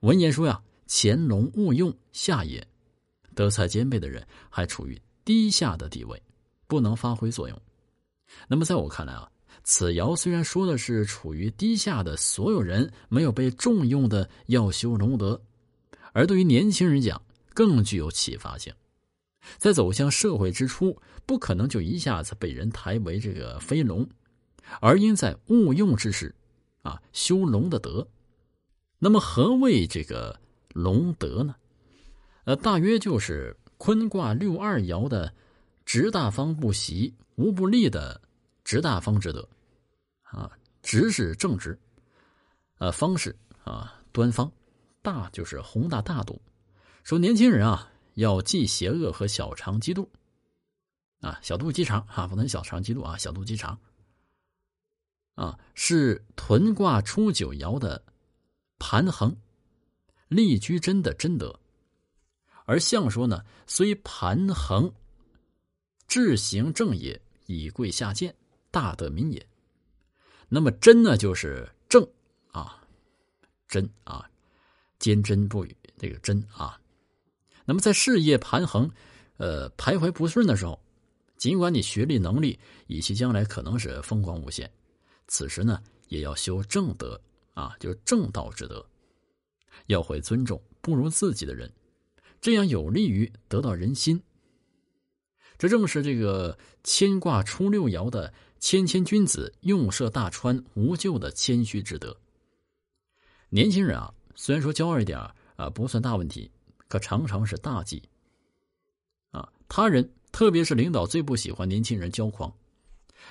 文言说呀：“潜龙勿用，下也。”德才兼备的人还处于低下的地位，不能发挥作用。那么，在我看来啊，此爻虽然说的是处于低下的所有人没有被重用的要修龙德，而对于年轻人讲，更具有启发性。在走向社会之初，不可能就一下子被人抬为这个飞龙，而应在勿用之时，啊，修龙的德。那么，何谓这个龙德呢？呃，大约就是坤卦六二爻的直大方不习，无不利的直大方之德。啊，直是正直，呃，方是啊端方，大就是宏大大度。说年轻人啊。要忌邪恶和小肠嫉妒，啊，小肚鸡肠啊，不能小肠嫉妒啊，小肚鸡肠，啊，是屯卦初九爻的盘衡，立居真的真德，而相说呢，虽盘衡，志行正也，以贵下贱，大德民也。那么真呢，就是正啊，真啊，坚贞不渝，这个真啊。那么在事业盘恒，呃徘徊不顺的时候，尽管你学历能力以其将来可能是风光无限，此时呢也要修正德啊，就是正道之德，要会尊重不如自己的人，这样有利于得到人心。这正是这个牵挂初六爻的谦谦君子，用涉大川无咎的谦虚之德。年轻人啊，虽然说骄傲一点啊，不算大问题。可常常是大忌，啊！他人特别是领导最不喜欢年轻人骄狂，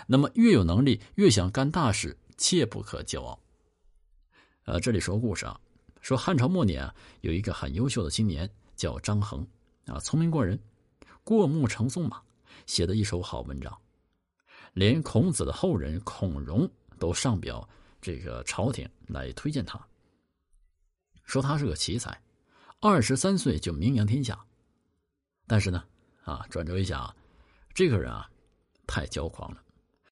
那么越有能力越想干大事，切不可骄傲。呃，这里说故事啊，说汉朝末年啊，有一个很优秀的青年叫张衡，啊，聪明过人，过目成诵嘛，写的一手好文章，连孔子的后人孔融都上表这个朝廷来推荐他，说他是个奇才。二十三岁就名扬天下，但是呢，啊，转折一下啊，这个人啊，太骄狂了。